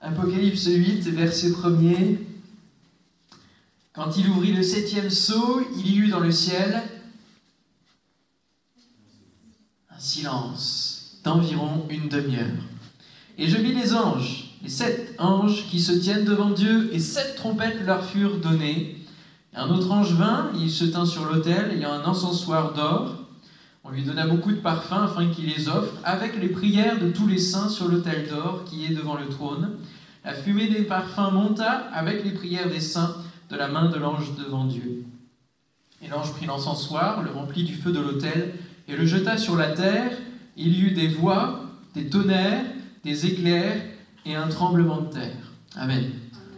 Apocalypse 8, verset 1er. Quand il ouvrit le septième sceau, il y eut dans le ciel un silence d'environ une demi-heure. Et je vis les anges, les sept anges qui se tiennent devant Dieu, et sept trompettes leur furent données. Un autre ange vint, il se tint sur l'autel, ayant un encensoir d'or. On lui donna beaucoup de parfums afin qu'il les offre, avec les prières de tous les saints sur l'autel d'or qui est devant le trône. La fumée des parfums monta avec les prières des saints de la main de l'ange devant Dieu. Et l'ange prit l'encensoir, le remplit du feu de l'autel, et le jeta sur la terre. Il y eut des voix, des tonnerres, des éclairs et un tremblement de terre. Amen.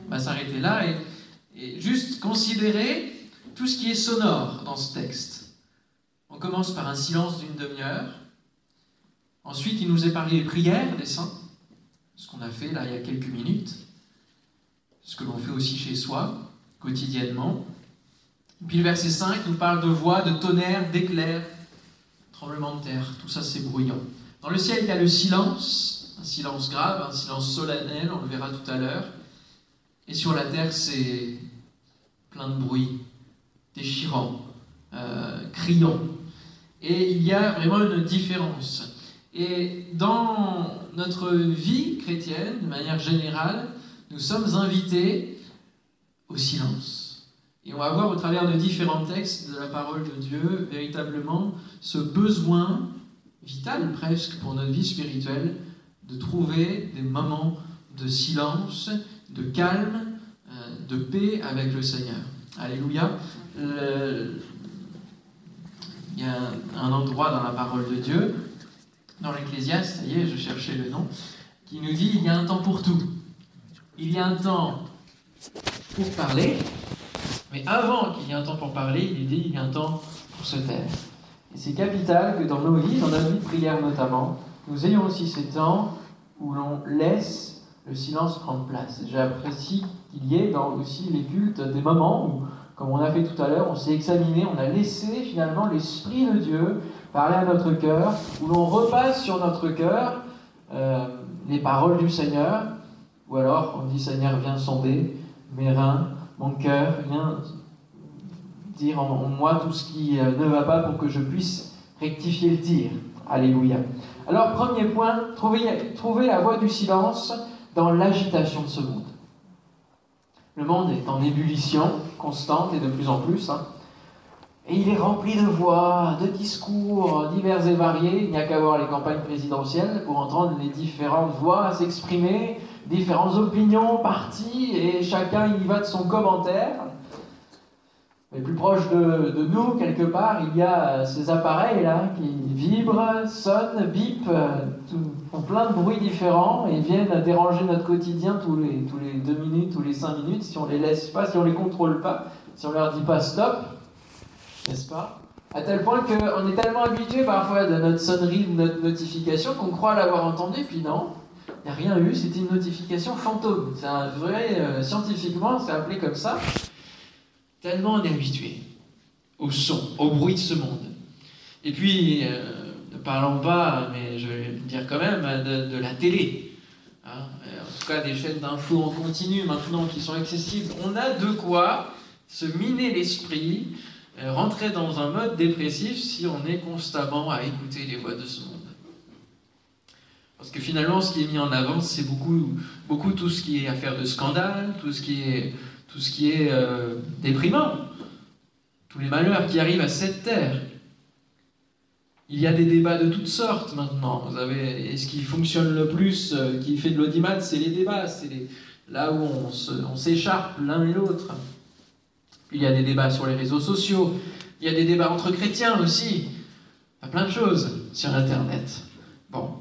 On va s'arrêter là et, juste considérer tout ce qui est sonore dans ce texte. On commence par un silence d'une demi-heure. Ensuite, il nous est parlé des prières des saints, ce qu'on a fait là il y a quelques minutes, ce que l'on fait aussi chez soi quotidiennement. Puis le verset 5 nous parle de voix, de tonnerre, d'éclairs, tremblement de terre, tout ça c'est bruyant. Dans le ciel, il y a le silence, un silence grave, un silence solennel, on le verra tout à l'heure. Et sur la terre, c'est plein de bruit, déchirant, euh, criant. Et il y a vraiment une différence. Et dans notre vie chrétienne, de manière générale, nous sommes invités au silence. Et on va voir au travers de différents textes de la parole de Dieu véritablement ce besoin vital presque pour notre vie spirituelle de trouver des moments de silence, de calme, euh, de paix avec le Seigneur. Alléluia. Il y a un endroit dans la parole de Dieu, dans l'Ecclésiaste, ça y est, je cherchais le nom, qui nous dit il y a un temps pour tout. Il y a un temps pour parler, mais avant qu'il y ait un temps pour parler, il est dit il y a un temps pour se taire. Et c'est capital que dans nos dans notre vie de prière notamment, nous ayons aussi ces temps où l'on laisse le silence prendre place. J'apprécie qu'il y ait dans aussi les cultes des moments où, comme on a fait tout à l'heure, on s'est examiné, on a laissé finalement l'Esprit de Dieu parler à notre cœur, où l'on repasse sur notre cœur euh, les paroles du Seigneur, ou alors on dit Seigneur, viens sonder mes reins, mon cœur, viens dire en, moi tout ce qui euh, ne va pas pour que je puisse rectifier le tir. Alléluia. Alors, premier point, trouver, trouver la voie du silence dans l'agitation de ce monde. Le monde est en ébullition constante et de plus en plus. Hein. Et il est rempli de voix, de discours divers et variés. Il n'y a qu'à voir les campagnes présidentielles pour entendre les différentes voix s'exprimer, différentes opinions, partis, et chacun y va de son commentaire. Mais plus proche de, nous, quelque part, il y a ces appareils-là qui vibrent, sonnent, bipent, font plein de bruits différents et viennent déranger notre quotidien tous les, les deux minutes, tous les cinq minutes, si on les laisse pas, si on les contrôle pas, si on leur dit pas stop, n'est-ce pas? À tel point qu'on est tellement habitué parfois de notre sonnerie, de notre notification, qu'on croit l'avoir entendu, puis non, il n'y a rien eu, c'était une notification fantôme. C'est un vrai, euh, scientifiquement, c'est appelé comme ça. Tellement on est habitué au son, au bruit de ce monde. Et puis, euh, ne parlons pas, mais je vais dire quand même, de, la télé. Hein. en tout cas, des chaînes d'infos en continu maintenant qui sont accessibles. On a de quoi se miner l'esprit, euh, rentrer dans un mode dépressif si on est constamment à écouter les voix de ce monde. Parce que finalement, ce qui est mis en avant, c'est beaucoup, beaucoup tout ce qui est affaire de scandale, tout ce qui est tout ce qui est euh, déprimant, tous les malheurs qui arrivent à cette terre. Il y a des débats de toutes sortes maintenant. Vous avez, et ce qui fonctionne le plus, euh, qui fait de l'audimat, c'est les débats, c'est là où on, s'écharpe l'un et l'autre. Il y a des débats sur les réseaux sociaux, il y a des débats entre chrétiens aussi. Il y a plein de choses sur Internet. Bon,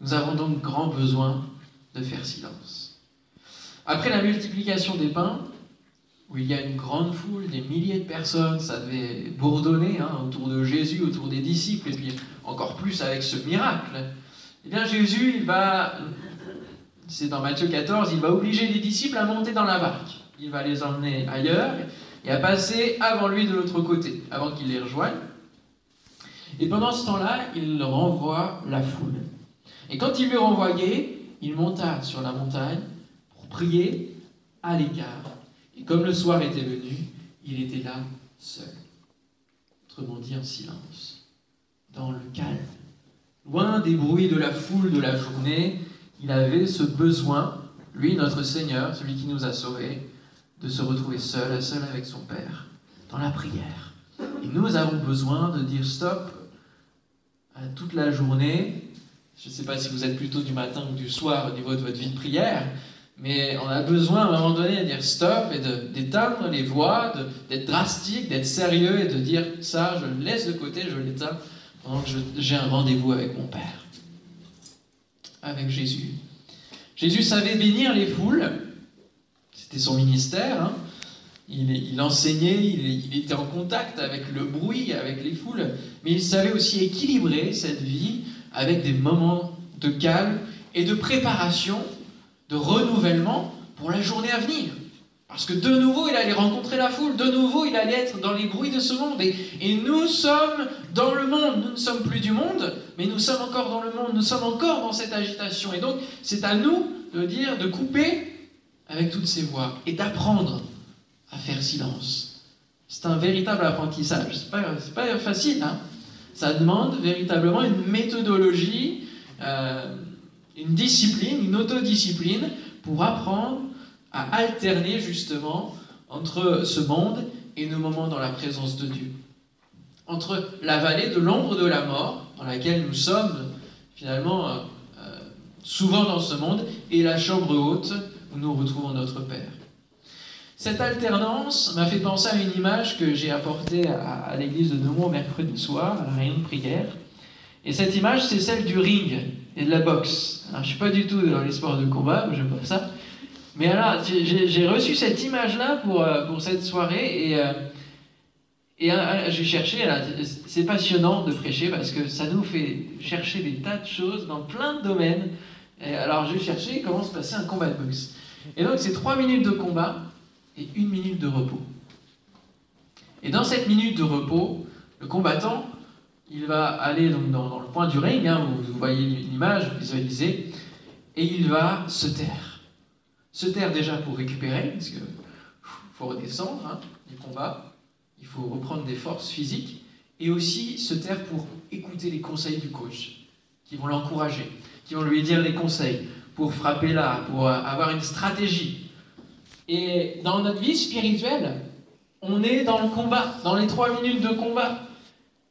nous avons donc grand besoin de faire silence. Après la multiplication des pains, où il y a une grande foule, des milliers de personnes, ça devait bourdonner hein, autour de Jésus, autour des disciples, et puis encore plus avec ce miracle. Eh bien Jésus, il va, c'est dans Matthieu 14, il va obliger les disciples à monter dans la barque. Il va les emmener ailleurs et à passer avant lui de l'autre côté, avant qu'il les rejoigne. Et pendant ce temps-là, il renvoie la foule. Et quand il lui renvoyait, il monta sur la montagne prier à l'écart. Et comme le soir était venu, il était là seul. Autrement dit, en silence, dans le calme. Loin des bruits de la foule de la journée, il avait ce besoin, lui, notre Seigneur, celui qui nous a sauvés, de se retrouver seul, seul avec son Père, dans la prière. Et nous avons besoin de dire stop à toute la journée. Je ne sais pas si vous êtes plutôt du matin ou du soir au niveau de votre vie de prière, mais on a besoin à un moment donné de dire stop et d'éteindre les voix, d'être drastique, d'être sérieux et de dire ça, je le laisse de côté, je l'éteins pendant que j'ai un rendez-vous avec mon Père, avec Jésus. Jésus savait bénir les foules, c'était son ministère. Hein. Il, enseignait, il, était en contact avec le bruit, avec les foules, mais il savait aussi équilibrer cette vie avec des moments de calme et de préparation, de renouvellement pour la journée à venir. Parce que de nouveau, il allait rencontrer la foule, de nouveau, il allait être dans les bruits de ce monde. Et, nous sommes dans le monde, nous ne sommes plus du monde, mais nous sommes encore dans le monde, nous sommes encore dans cette agitation. Et donc, c'est à nous de dire, de couper avec toutes ces voix et d'apprendre à faire silence. C'est un véritable apprentissage. C'est pas, pas facile. Hein Ça demande véritablement une méthodologie, euh, une discipline, une autodiscipline pour apprendre à alterner justement entre ce monde et nos moments dans la présence de Dieu. Entre la vallée de l'ombre de la mort, dans laquelle nous sommes finalement euh, euh, souvent dans ce monde, et la chambre haute où nous retrouvons notre Père. Cette alternance m'a fait penser à une image que j'ai apportée à, l'église de Nemours mercredi soir, à la réunion de prière. Et cette image, c'est celle du ring et de la boxe. Alors, je suis pas du tout dans les sports de combat, je pas ça. Mais alors, j'ai reçu cette image-là pour, euh, pour cette soirée et, euh, et euh, j'ai cherché. C'est passionnant de prêcher parce que ça nous fait chercher des tas de choses dans plein de domaines. Alors, j'ai cherché comment se passait un combat de boxe. Et donc, c'est trois minutes de combat et une minute de repos. Et dans cette minute de repos, le combattant, il va aller dans, le point du ring, hein, où vous voyez l'image, vous visualisez, et il va se taire. Se taire déjà pour récupérer, parce qu'il faut redescendre hein, du combat, il faut reprendre des forces physiques, et aussi se taire pour écouter les conseils du coach, qui vont l'encourager, qui vont lui dire les conseils, pour frapper là, pour avoir une stratégie. Et dans notre vie spirituelle, on est dans le combat, dans les trois minutes de combat.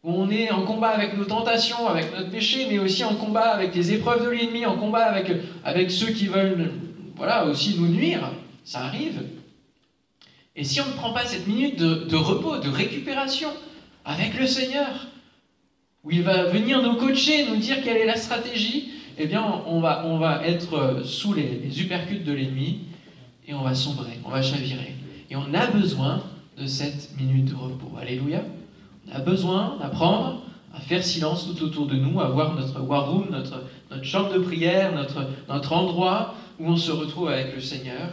On est en combat avec nos tentations, avec notre péché, mais aussi en combat avec les épreuves de l'ennemi, en combat avec, ceux qui veulent voilà, aussi nous nuire. Ça arrive. Et si on ne prend pas cette minute de, repos, de récupération avec le Seigneur, où il va venir nous coacher, nous dire quelle est la stratégie, eh bien, on va, être sous les, les de l'ennemi et on va sombrer, on va chavirer. Et on a besoin de cette minute de repos. Alléluia. On a besoin d'apprendre à faire silence tout autour de nous, à voir notre war room, notre, chambre de prière, notre, notre endroit où on se retrouve avec le Seigneur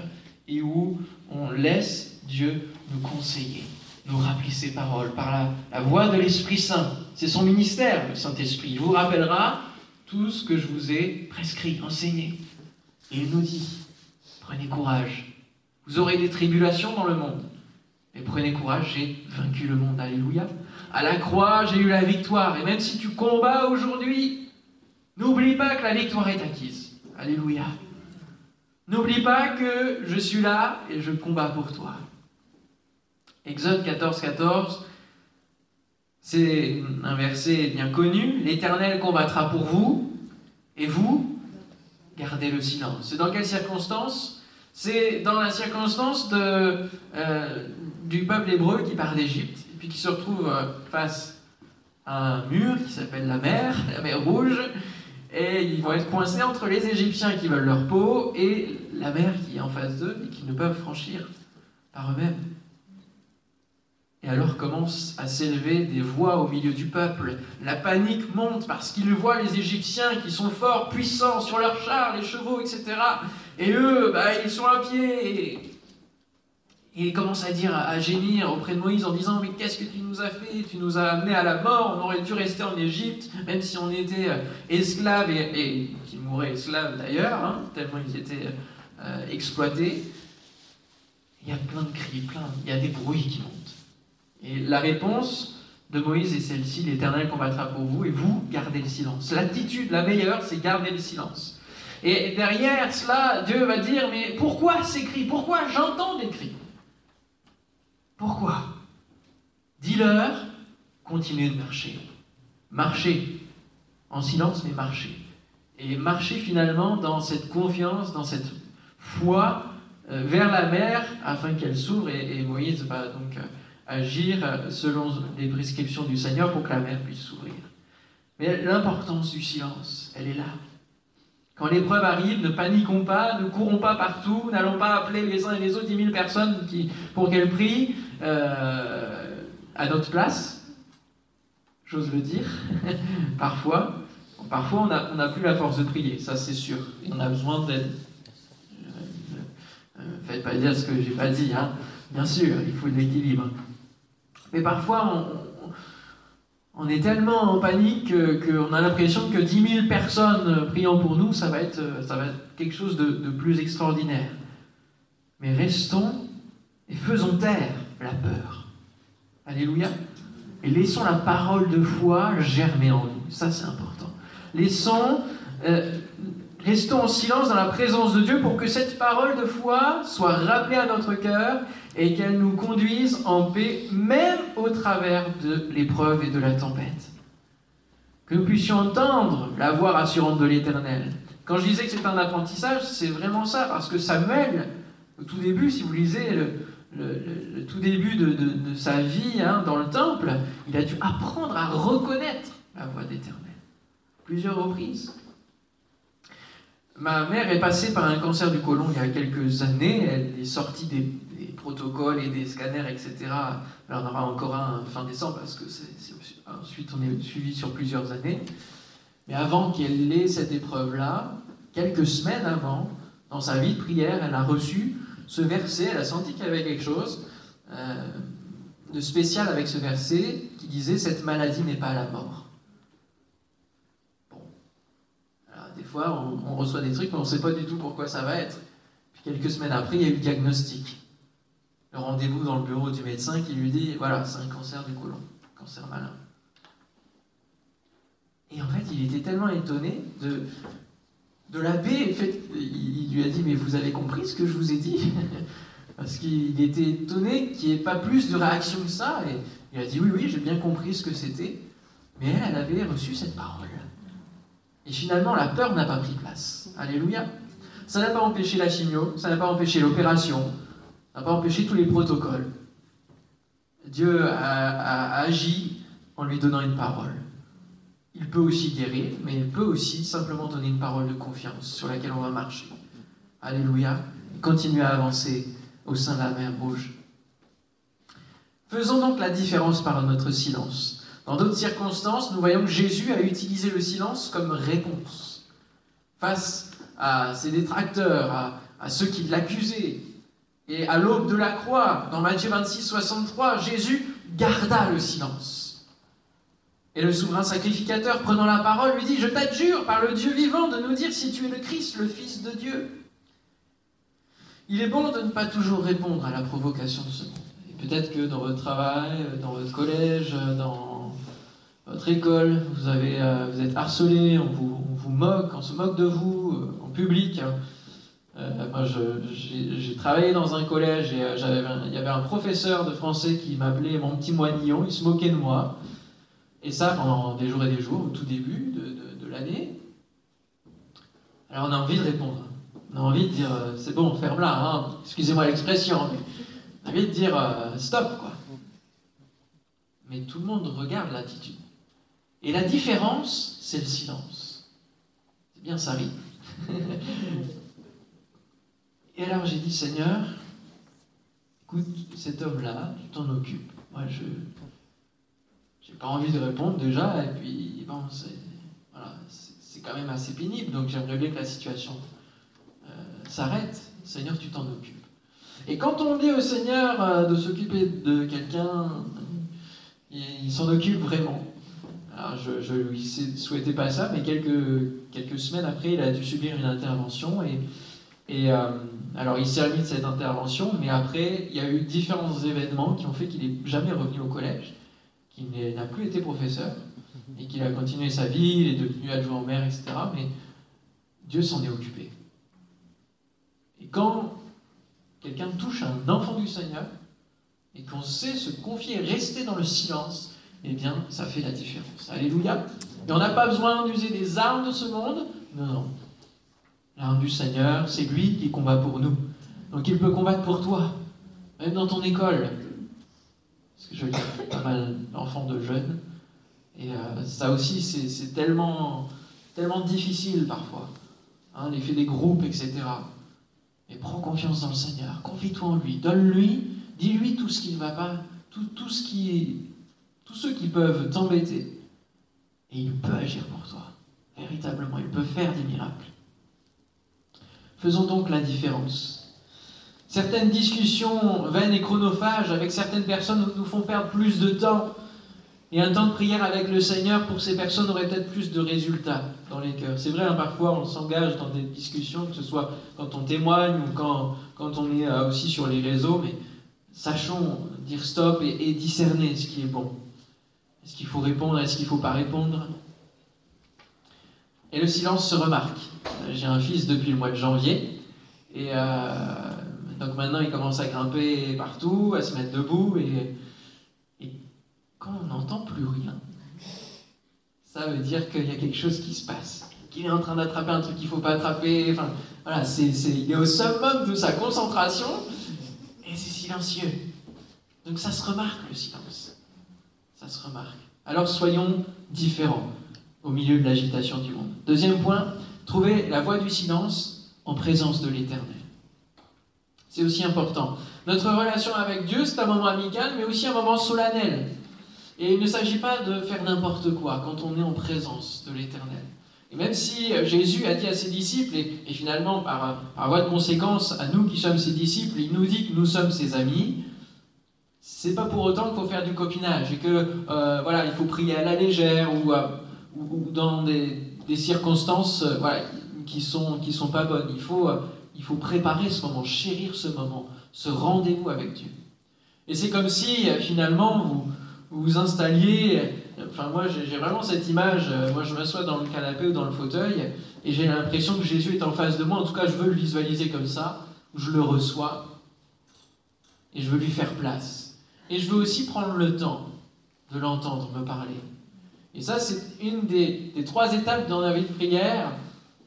et où on laisse Dieu nous conseiller, nous rappeler ses paroles par la, la voix de l'Esprit Saint. C'est son ministère, le Saint-Esprit. Il vous rappellera tout ce que je vous ai prescrit, enseigné. Et il nous dit, prenez courage. Vous aurez des tribulations dans le monde. Mais prenez courage, j'ai vaincu le monde. Alléluia. À la croix, j'ai eu la victoire. Et même si tu combats aujourd'hui, n'oublie pas que la victoire est acquise. Alléluia. N'oublie pas que je suis là et je combats pour toi. Exode 14, 14, c'est un verset bien connu. L'Éternel combattra pour vous, et vous, gardez le silence. C'est dans quelle circonstance? C'est dans la circonstance euh, du peuple hébreu qui part d'Égypte, puis qui se retrouve euh, face à un mur qui s'appelle la mer, la mer Rouge, et ils vont être coincés entre les Égyptiens qui veulent leur peau et la mer qui est en face d'eux et qui ne peuvent franchir par eux-mêmes. Et alors commencent à s'élever des voix au milieu du peuple. La panique monte parce qu'ils voient les Égyptiens qui sont forts, puissants sur leurs chars, les chevaux, etc. Et eux, bah, ils sont à pied. Il commence à dire, à gémir auprès de Moïse en disant Mais qu'est-ce que tu nous as fait? Tu nous as amenés à la mort, on aurait dû rester en Égypte, même si on était euh, esclaves, et, et qui mouraient esclaves d'ailleurs, hein, tellement ils étaient euh, exploités. Il y a plein de cris, plein, il y a des bruits qui montent. Et la réponse de Moïse est celle-ci L'Éternel combattra pour vous, et vous, gardez le silence. L'attitude la meilleure, c'est garder le silence. Et derrière cela, Dieu va dire Mais pourquoi ces cris? Pourquoi j'entends des cris? Pourquoi? Dis-leur, continuez de marcher. Marchez, en silence, mais marchez. Et marchez finalement dans cette confiance, dans cette foi euh, vers la mer afin qu'elle s'ouvre. Et, Moïse va donc euh, agir euh, selon les prescriptions du Seigneur pour que la mer puisse s'ouvrir. Mais l'importance du silence, elle est là. Quand l'épreuve arrive, ne paniquons pas, ne courons pas partout, n'allons pas appeler les uns et les autres dix mille personnes qui, pour qu'elles prient euh, à notre place, j'ose le dire, parfois. Parfois, on n'a plus la force de prier, ça c'est sûr. On a besoin d'aide. Euh, faites pas dire ce que j'ai pas dit, hein. bien sûr, il faut de l'équilibre. Mais parfois, on, est tellement en panique qu'on a l'impression que 10 000 personnes priant pour nous, ça va être, ça va être quelque chose de, plus extraordinaire. Mais restons et faisons taire la peur. Alléluia. Et laissons la parole de foi germer en nous. Ça, c'est important. Laissons, euh, restons en silence dans la présence de Dieu pour que cette parole de foi soit rappelée à notre cœur et qu'elle nous conduise en paix, même au travers de l'épreuve et de la tempête. Que nous puissions entendre la voix rassurante de l'Éternel. Quand je disais que c'est un apprentissage, c'est vraiment ça, parce que Samuel, au tout début, si vous lisez tout début de, sa vie hein, dans le temple, il a dû apprendre à reconnaître la voix d'Éternel. Plusieurs reprises. Ma mère est passée par un cancer du côlon il y a quelques années. Elle est sortie des, protocoles et des scanners, etc. Elle en aura encore un fin décembre parce que ensuite on est suivi sur plusieurs années. Mais avant qu'elle ait cette épreuve-là, quelques semaines avant, dans sa vie de prière, elle a reçu ce verset, elle a senti qu'il y avait quelque chose euh, de spécial avec ce verset qui disait Cette maladie n'est pas la mort. Bon. Alors, des fois, on, on reçoit des trucs, mais on ne sait pas du tout pourquoi ça va être. Puis quelques semaines après, il y a eu le diagnostic le rendez-vous dans le bureau du médecin qui lui dit voilà, c'est un cancer du côlon, cancer malin. Et en fait, il était tellement étonné de, de l'abbé. En il, lui a dit mais vous avez compris ce que je vous ai dit Parce qu'il était étonné qu'il n'y ait pas plus de réaction que ça. Et il a dit oui, oui, j'ai bien compris ce que c'était. Mais elle, elle avait reçu cette parole. Et finalement, la peur n'a pas pris place. Alléluia. Ça n'a pas empêché la chimio, ça n'a pas empêché l'opération, n'a pas empêché tous les protocoles. Dieu a, agi en lui donnant une parole. Il peut aussi guérir, mais il peut aussi simplement donner une parole de confiance sur laquelle on va marcher. Alléluia. Et continuer à avancer au sein de la mer rouge. Faisons donc la différence par notre silence. Dans d'autres circonstances, nous voyons que Jésus a utilisé le silence comme réponse. Face à ses détracteurs, à, à ceux qui l'accusaient, et à l'aube de la croix, dans Matthieu 26, 63, Jésus garda le silence. Et le souverain sacrificateur, prenant la parole, lui dit, Je t'adjure par le Dieu vivant de nous dire si tu es le Christ, le Fils de Dieu. Il est bon de ne pas toujours répondre à la provocation de ce monde. Et peut-être que dans votre travail, dans votre collège, dans votre école, vous, euh, êtes harcelé, on vous, moque, on se moque de vous euh, en public. Euh, moi, j'ai travaillé dans un collège et il y avait un professeur de français qui m'appelait mon petit moignillon, il se moquait de moi. Et ça pendant des jours et des jours, au tout début de, l'année. Alors on a envie de répondre. On a envie de dire, euh, c'est bon, ferme là, hein. excusez-moi l'expression, on a envie de dire, stop, quoi. Mais tout le monde regarde l'attitude. Et la différence, c'est le silence. C'est bien ça, oui. Et alors j'ai dit, Seigneur, écoute, cet homme-là, tu t'en occupes. Moi, je pas envie de répondre déjà, et puis, bon, c'est voilà, quand même assez pénible, donc j'aimerais bien que la situation euh, s'arrête. Seigneur, tu t'en occupes. Et quand on dit au Seigneur euh, de s'occuper de quelqu'un, il, s'en occupe vraiment. Alors je ne lui souhaitais pas ça, mais quelques, quelques semaines après, il a dû subir une intervention. Et, et euh, alors il s'est remis de cette intervention, mais après, il y a eu différents événements qui ont fait qu'il n'est jamais revenu au collège, qu'il n'a plus été professeur, et qu'il a continué sa vie, il est devenu adjoint au maire, etc. Mais Dieu s'en est occupé. Et quand quelqu'un touche un enfant du Seigneur, et qu'on sait se confier, rester dans le silence, eh bien, ça fait la différence. Alléluia. Et on n'a pas besoin d'user des armes de ce monde. Non, non. L'arme du Seigneur, c'est lui qui combat pour nous. Donc il peut combattre pour toi, même dans ton école. Je dire, pas mal d'enfants de jeunes. Et euh, ça aussi, c'est tellement, tellement difficile parfois. Hein, L'effet des groupes, etc. Et prends confiance dans le Seigneur. Confie-toi en lui. Donne-lui Dis-lui tout ce qui ne va pas, tout, tout ce qui tous ceux qui peuvent t'embêter. Et il peut agir pour toi. Véritablement, il peut faire des miracles. Faisons donc la différence. Certaines discussions vaines et chronophages avec certaines personnes nous font perdre plus de temps. Et un temps de prière avec le Seigneur pour ces personnes aurait peut-être plus de résultats dans les cœurs. C'est vrai, hein, parfois on s'engage dans des discussions, que ce soit quand on témoigne ou quand, on est euh, aussi sur les réseaux, mais sachons dire stop et, discerner ce qui est bon. Est-ce qu'il faut répondre, est-ce qu'il ne faut pas répondre? Et le silence se remarque. J'ai un fils depuis le mois de janvier, et euh, donc maintenant il commence à grimper partout, à se mettre debout, et, et quand on n'entend plus rien, ça veut dire qu'il y a quelque chose qui se passe, qu'il est en train d'attraper un truc qu'il ne faut pas attraper. Enfin, voilà, c'est, il est au summum de sa concentration, silencieux. Donc ça se remarque le silence. Ça se remarque. Alors soyons différents au milieu de l'agitation du monde. Deuxième point, trouver la voie du silence en présence de l'Éternel. C'est aussi important. Notre relation avec Dieu, c'est un moment amical, mais aussi un moment solennel. Et il ne s'agit pas de faire n'importe quoi quand on est en présence de l'Éternel. Et même si euh, Jésus a dit à ses disciples, et, finalement par, par, voie de conséquence à nous qui sommes ses disciples, il nous dit que nous sommes ses amis, c'est pas pour autant qu'il faut faire du copinage et que euh, voilà, il faut prier à la légère ou, dans des, circonstances euh, qui sont qui sont pas bonnes. Il faut il faut préparer ce moment, chérir ce moment, ce rendez-vous avec Dieu. Et c'est comme si finalement vous vous, installiez Enfin, moi, j'ai vraiment cette image. Euh, moi, je m'assois dans le canapé ou dans le fauteuil et j'ai l'impression que Jésus est en face de moi. En tout cas, je veux le visualiser comme ça. Je le reçois et je veux lui faire place. Et je veux aussi prendre le temps de l'entendre me parler. Et ça, c'est une des, trois étapes dans la vie de prière.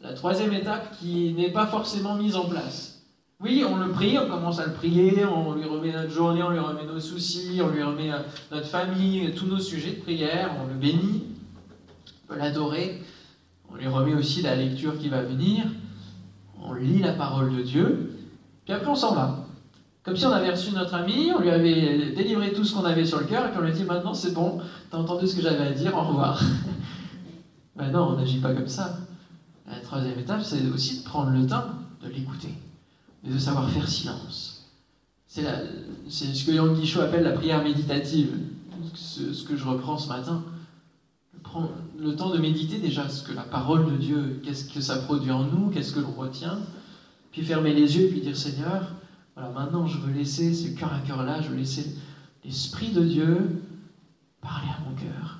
La troisième étape qui n'est pas forcément mise en place. Oui, on le prie, on commence à le prier, on lui remet notre journée, on lui remet nos soucis, on lui remet euh, notre famille, tous nos sujets de prière, on le bénit, on peut l'adorer, on lui remet aussi la lecture qui va venir, on lit la parole de Dieu, puis après on s'en va. Comme si on avait reçu notre ami, on lui avait délivré tout ce qu'on avait sur le cœur, et puis on lui dit maintenant c'est bon, t'as entendu ce que j'avais à dire, au revoir. ben non, on n'agit pas comme ça. La troisième étape, c'est aussi de prendre le temps de l'écouter mais de savoir faire silence. C'est ce que Yang Guichot appelle la prière méditative, ce, ce, que je reprends ce matin. Prends le temps de méditer déjà ce que la parole de Dieu, qu'est-ce que ça produit en nous, qu'est-ce que l'on retient, puis fermer les yeux, puis dire Seigneur, maintenant je veux laisser ce cœur à cœur là, je veux laisser l'Esprit de Dieu parler à mon cœur.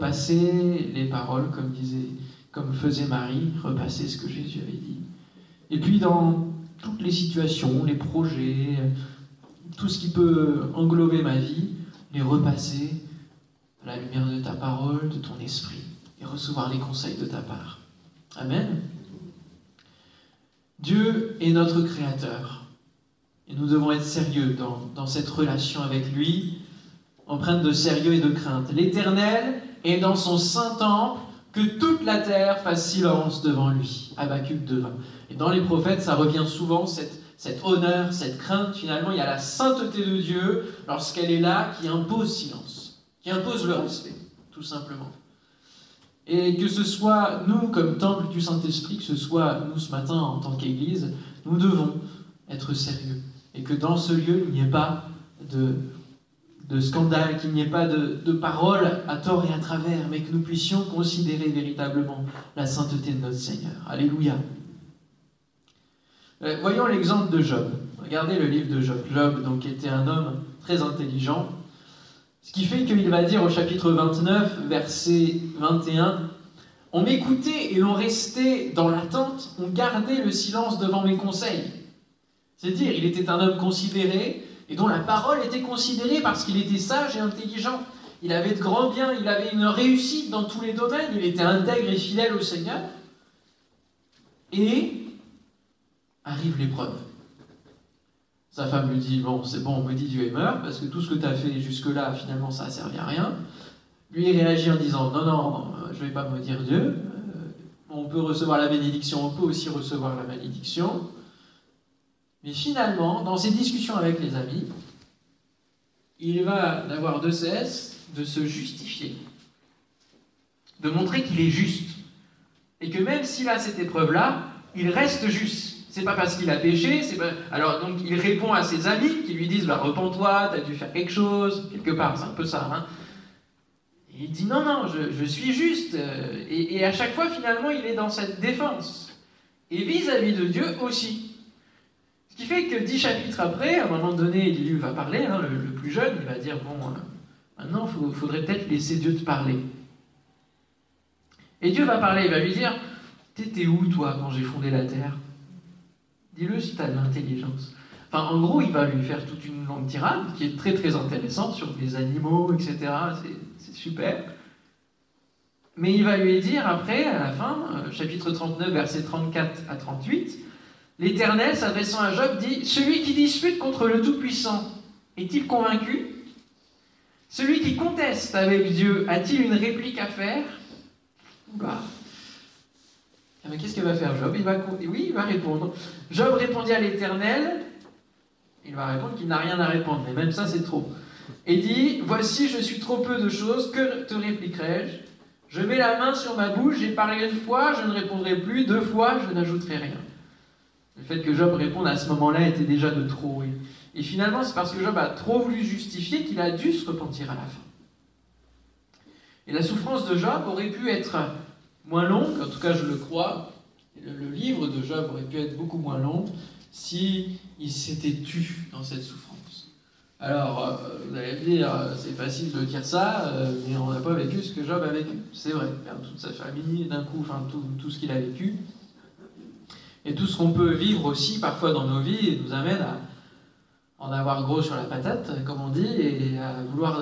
Repasser les paroles comme disait, comme faisait Marie, repasser ce que Jésus avait dit. Et puis dans toutes les situations, les projets, tout ce qui peut englober ma vie, les repasser à la lumière de ta parole, de ton esprit, et recevoir les conseils de ta part. Amen. Dieu est notre Créateur. Et nous devons être sérieux dans, dans cette relation avec lui, empreinte de sérieux et de crainte. L'Éternel est dans son saint temple, que toute la terre fasse silence devant lui. Habakkuk 2.20. Et dans les prophètes, ça revient souvent, cette, cet honneur, cette crainte. Finalement, il y a la sainteté de Dieu, lorsqu'elle est là, qui impose silence, qui impose le respect, tout simplement. Et que ce soit nous comme temple du Saint-Esprit, que ce soit nous ce matin en tant qu'Église, nous devons être sérieux. Et que dans ce lieu, il n'y ait pas de, de scandale, qu'il n'y ait pas de, de paroles à tort et à travers, mais que nous puissions considérer véritablement la sainteté de notre Seigneur. Alléluia. Euh, voyons l'exemple de Job. Regardez le livre de Job. Job, donc, était un homme très intelligent. Ce qui fait qu'il va dire au chapitre 29, verset 21, On m'écoutait et l'on restait dans l'attente, on gardait le silence devant mes conseils. C'est-à-dire, il était un homme considéré et dont la parole était considérée parce qu'il était sage et intelligent. Il avait de grands biens, il avait une réussite dans tous les domaines, il était intègre et fidèle au Seigneur. Et arrive l'épreuve. Sa femme lui dit Bon, c'est bon, on me Dieu est mort, parce que tout ce que tu as fait jusque-là, finalement, ça n'a servi à rien. Lui, réagit en disant Non, non, euh, je ne vais pas me dire Dieu. Euh, on peut recevoir la bénédiction, on peut aussi recevoir la malédiction. Mais finalement, dans ses discussions avec les amis, il va n'avoir de cesse de se justifier, de montrer qu'il est juste. Et que même s'il a cette épreuve-là, il reste juste. C'est pas parce qu'il a péché, c'est pas... Alors donc il répond à ses amis qui lui disent bah, repens-toi, t'as dû faire quelque chose, quelque part, c'est un peu ça. Hein. Il dit non, non, je, suis juste. Et, et, à chaque fois, finalement, il est dans cette défense. Et vis-à-vis de Dieu aussi. Qui fait que dix chapitres après, à un moment donné, Élie va parler, hein, le, plus jeune, il va dire bon, euh, maintenant, il faudrait peut-être laisser Dieu te parler. Et Dieu va parler, il va lui dire T'étais où, toi, quand j'ai fondé la terre? Dis-le si tu as de l'intelligence. Enfin, en gros, il va lui faire toute une longue tirade qui est très très intéressante sur les animaux, etc. C'est super. Mais il va lui dire après, à la fin, euh, chapitre 39, versets 34 à 38, l'Éternel, s'adressant à Job, dit Celui qui dispute contre le Tout-Puissant est-il convaincu? Celui qui conteste avec Dieu a-t-il une réplique à faire? Bah, mais qu'est-ce qu'il va faire Job? Il va, Oui, il va répondre. Job répondit à l'Éternel. Il va répondre qu'il n'a rien à répondre, mais même ça, c'est trop. Et dit Voici, je suis trop peu de choses, que te répliquerai-je? Je mets la main sur ma bouche, j'ai parlé une fois, je ne répondrai plus, deux fois, je n'ajouterai rien. Le fait que Job réponde à ce moment-là était déjà de trop. Et finalement, c'est parce que Job a trop voulu justifier qu'il a dû se repentir à la fin. Et la souffrance de Job aurait pu être moins longue, en tout cas je le crois. Le, livre de Job aurait pu être beaucoup moins long si il s'était tu dans cette souffrance. Alors, euh, vous allez me dire, euh, c'est facile de dire ça, euh, mais on n'a pas vécu ce que Job a vécu. C'est vrai, toute sa famille, d'un coup, enfin tout, tout ce qu'il a vécu. Et tout ce qu'on peut vivre aussi parfois dans nos vies nous amène à en avoir gros sur la patate, comme on dit, et à vouloir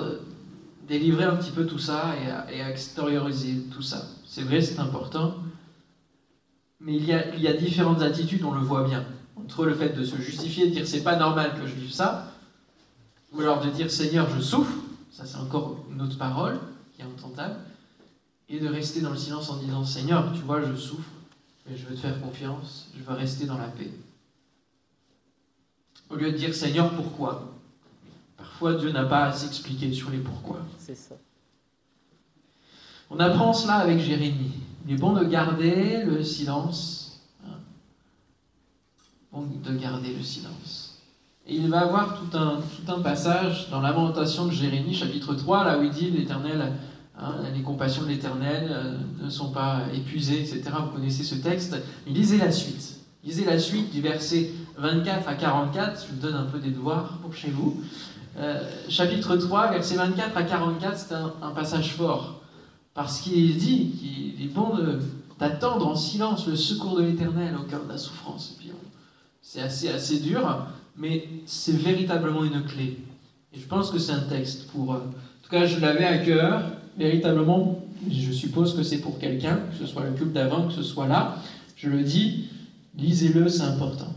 délivrer un petit peu tout ça et à extérioriser tout ça. C'est vrai, c'est important. Mais il y, a, il y, a, différentes attitudes, on le voit bien. Entre le fait de se justifier, de dire c'est pas normal que je vive ça, ou alors de dire Seigneur, je souffre, ça c'est encore une autre parole qui est entendable, et de rester dans le silence en disant Seigneur, tu vois, je souffre, je veux te faire confiance, je veux rester dans la paix. Au lieu de dire Seigneur, pourquoi? Parfois Dieu n'a pas à s'expliquer sur les pourquoi. C'est ça. On apprend cela avec Jérémie. Il est bon de garder le silence. Hein. Bon de garder le silence. Et il va avoir tout un, tout un passage dans Lamentation de Jérémie, chapitre 3, là où il dit l'Éternel, hein, les compassions de l'Éternel euh, ne sont pas épuisées, etc. Vous connaissez ce texte. Lisez la suite. Lisez la suite du verset 24 à 44. Je vous donne un peu des devoirs pour chez vous. Euh, chapitre 3, verset 24 à 44, c'est un passage fort. Parce qu'il dit qu'il est bon d'attendre en silence le secours de l'Éternel au cœur de la souffrance. C'est assez, assez dur, mais c'est véritablement une clé. Et je pense que c'est un texte pour... Euh, en tout cas, je l'avais à cœur, véritablement. Je suppose que c'est pour quelqu'un, que ce soit le culte d'avant, que ce soit là. Je le dis, lisez-le, c'est important.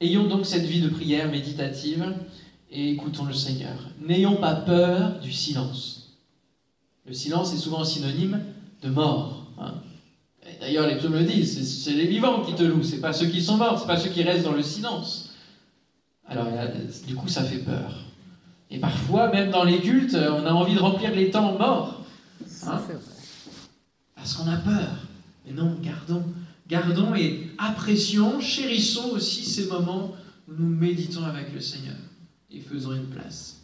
Ayons donc cette vie de prière méditative et écoutons le Seigneur. N'ayons pas peur du silence. Le silence est souvent synonyme de mort. Hein. D'ailleurs, les psaumes le disent, c'est les vivants qui te louent, c'est pas ceux qui sont morts, c'est pas ceux qui restent dans le silence. Alors, du coup, ça fait peur. Et parfois, même dans les cultes, on a envie de remplir les temps morts. Hein. parce qu'on a peur. Mais non, gardons, gardons et apprécions, chérissons aussi ces moments où nous méditons avec le Seigneur et faisons une place.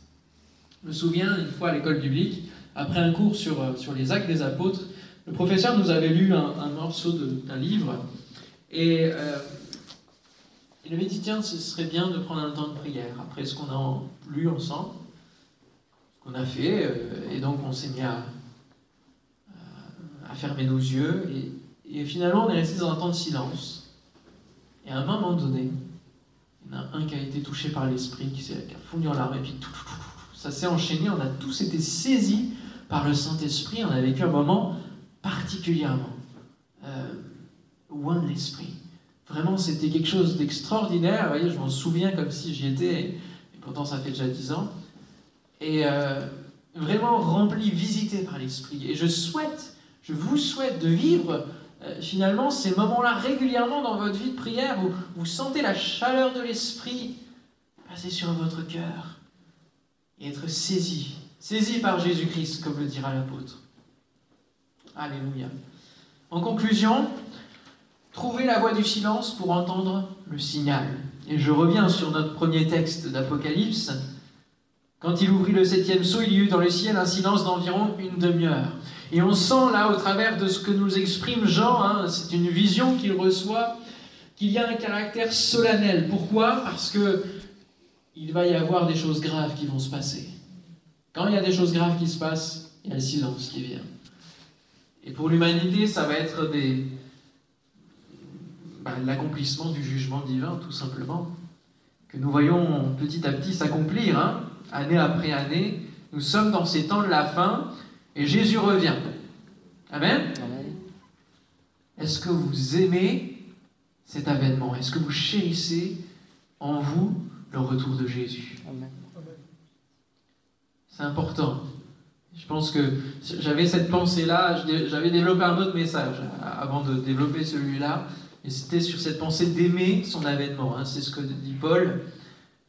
Je me souviens une fois à l'école biblique, après un cours sur, euh, sur les actes des apôtres, le professeur nous avait lu un, morceau d'un livre et euh, il avait dit tiens, ce serait bien de prendre un temps de prière après ce qu'on a lu ensemble, ce qu'on a fait, euh, et donc on s'est mis à, fermer nos yeux et, finalement on est resté dans un temps de silence. Et à un moment donné, il y en a un qui a été touché par l'esprit, qui, s'est fondu en larmes et puis tout, ça s'est enchaîné, on a tous été saisis par le Saint-Esprit, on a vécu un moment particulièrement euh, loin de l'Esprit. Vraiment, c'était quelque chose d'extraordinaire. Vous voyez, je m'en souviens comme si j'y étais, et pourtant ça fait déjà dix ans. Et euh, vraiment rempli, visité par l'Esprit. Et je souhaite, je vous souhaite de vivre euh, finalement ces moments-là régulièrement dans votre vie de prière où vous sentez la chaleur de l'Esprit passer sur votre cœur et être saisi, saisi par Jésus-Christ, comme le dira l'apôtre. Alléluia. En conclusion, trouvez la voie du silence pour entendre le signal. Et je reviens sur notre premier texte d'Apocalypse. Quand il ouvrit le septième sceau, il y eut dans le ciel un silence d'environ une demi-heure. Et on sent là, au travers de ce que nous exprime Jean, hein, c'est une vision qu'il reçoit, qu'il y a un caractère solennel. Pourquoi? Parce que il va y avoir des choses graves qui vont se passer. Quand il y a des choses graves qui se passent, il y a le silence qui vient. Et pour l'humanité, ça va être des, l'accomplissement du jugement divin, tout simplement, que nous voyons petit à petit s'accomplir, hein, année après année. Nous sommes dans ces temps de la fin et Jésus revient. Amen. Est-ce que vous aimez cet avènement? Est-ce que vous chérissez en vous le retour de Jésus? C'est important. Je pense que j'avais cette pensée-là, j'avais développé un autre message avant de développer celui-là, et c'était sur cette pensée d'aimer son avènement. Hein. C'est ce que dit Paul.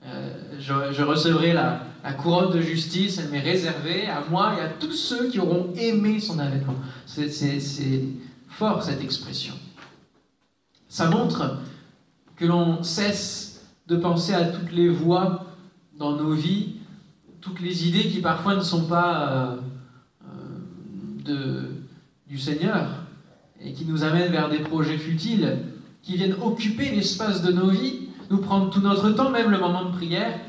Euh, je, recevrai la, couronne de justice, elle m'est réservée à moi et à tous ceux qui auront aimé son avènement. C'est fort cette expression. Ça montre que l'on cesse de penser à toutes les voies dans nos vies, toutes les idées qui parfois ne sont pas euh, euh, de, du Seigneur et qui nous amènent vers des projets futiles, qui viennent occuper l'espace de nos vies, nous prendre tout notre temps, même le moment de prière,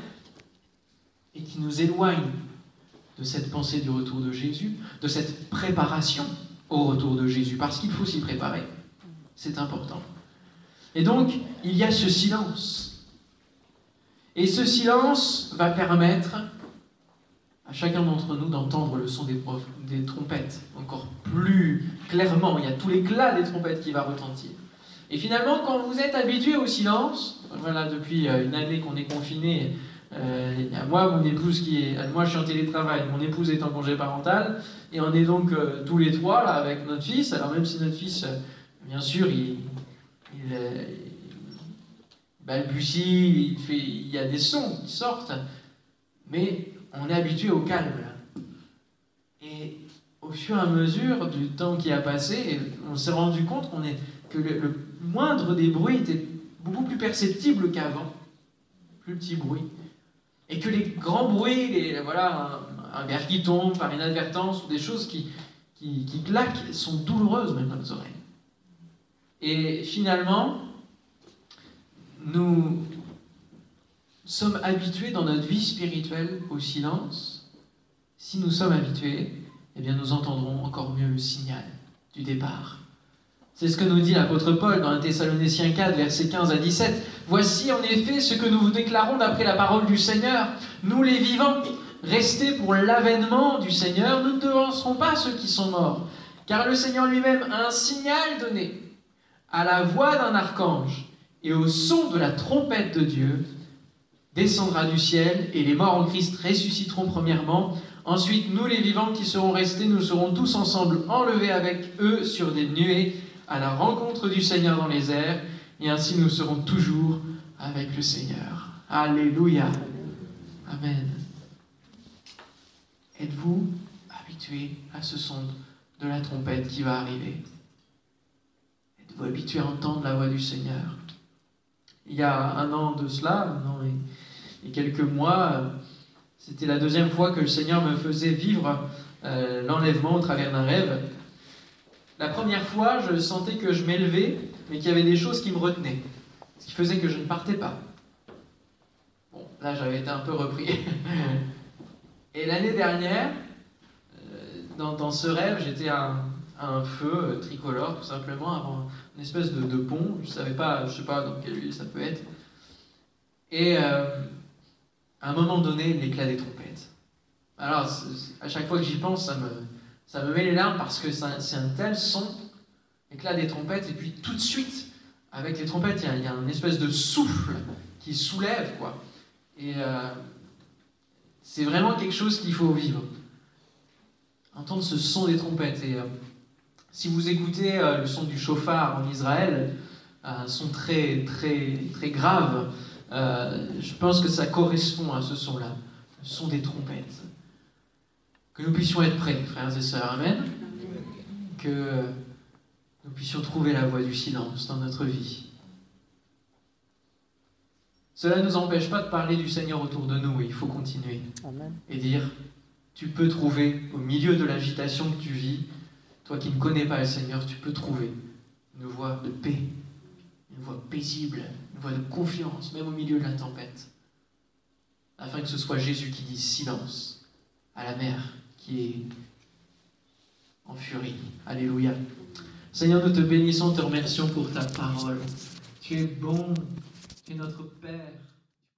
et qui nous éloignent de cette pensée du retour de Jésus, de cette préparation au retour de Jésus, parce qu'il faut s'y préparer. C'est important. Et donc, il y a ce silence et ce silence va permettre chacun d'entre nous d'entendre le son des, trompettes encore plus clairement. Il y a tout l'éclat des trompettes qui va retentir. Et finalement, quand vous êtes habitué au silence, voilà, depuis euh, une année qu'on est confiné, euh, moi, mon épouse qui est. Moi, je suis en télétravail, mon épouse est en congé parental, et on est donc euh, tous les trois là avec notre fils. Alors, même si notre fils, bien sûr, il, il, balbutie, il, fait, il y a des sons qui sortent, mais on est habitué au calme. Et au fur et à mesure du temps qui a passé, on s'est rendu compte est, que le, moindre des bruits était beaucoup plus perceptible qu'avant, plus petit bruit. Et que les grands bruits, voilà, un, verre qui tombe par inadvertance, ou des choses qui, qui, qui claquent, sont douloureuses même dans nos oreilles. Et finalement, nous sommes habitués dans notre vie spirituelle au silence, si nous sommes habitués, eh bien nous entendrons encore mieux le signal du départ. C'est ce que nous dit l'apôtre Paul dans 1 Thessaloniciens 4, versets 15 à 17. Voici en effet ce que nous vous déclarons d'après la parole du Seigneur. Nous les vivants, restés pour l'avènement du Seigneur, nous ne devancerons pas ceux qui sont morts. Car le Seigneur lui-même a un signal donné à la voix d'un archange et au son de la trompette de Dieu, descendra du ciel, et les morts en Christ ressusciteront premièrement. Ensuite, nous les vivants qui serons restés, nous serons tous ensemble enlevés avec eux sur des nuées à la rencontre du Seigneur dans les airs, et ainsi nous serons toujours avec le Seigneur. Alléluia. Amen. Êtes-vous habitué à ce son de la trompette qui va arriver? Êtes-vous habitué à entendre la voix du Seigneur? Il y a un an de cela, un an et, quelques mois, c'était la deuxième fois que le Seigneur me faisait vivre euh, l'enlèvement au travers d'un rêve. La première fois, je sentais que je m'élevais, mais qu'il y avait des choses qui me retenaient, ce qui faisait que je ne partais pas. Bon, là, j'avais été un peu repris. Et l'année dernière, euh, dans, ce rêve, j'étais à, un feu euh, tricolore, tout simplement, avant une espèce de, pont. Je ne savais pas, je sais pas dans quelle ville ça peut être. Et à un moment donné, l'éclat des trompettes. Alors, à chaque fois que j'y pense, ça me, ça me met les larmes parce que c'est un tel son, l'éclat des trompettes, et puis tout de suite, avec les trompettes, il y, a, une espèce de souffle qui soulève, quoi. Et euh, c'est vraiment quelque chose qu'il faut vivre. Entendre ce son des trompettes. Et euh, si vous écoutez euh, le son du chauffard en Israël, un son très, très, très grave, je pense que ça correspond à ce son-là, le son des trompettes. Que nous puissions être prêts, frères et sœurs. Amen. Que nous puissions trouver la voie du silence dans notre vie. Cela ne nous empêche pas de parler du Seigneur autour de nous il faut continuer. Et dire, tu peux trouver au milieu de l'agitation que tu vis, toi qui ne connais pas le Seigneur, tu peux trouver une voie de paix, une voie paisible, une voie de confiance, même au milieu de la tempête. Afin que ce soit Jésus qui dise silence à la mer qui est en furie. Alléluia. Seigneur, nous te bénissons, te remercions pour ta parole. Tu es bon, tu es notre Père.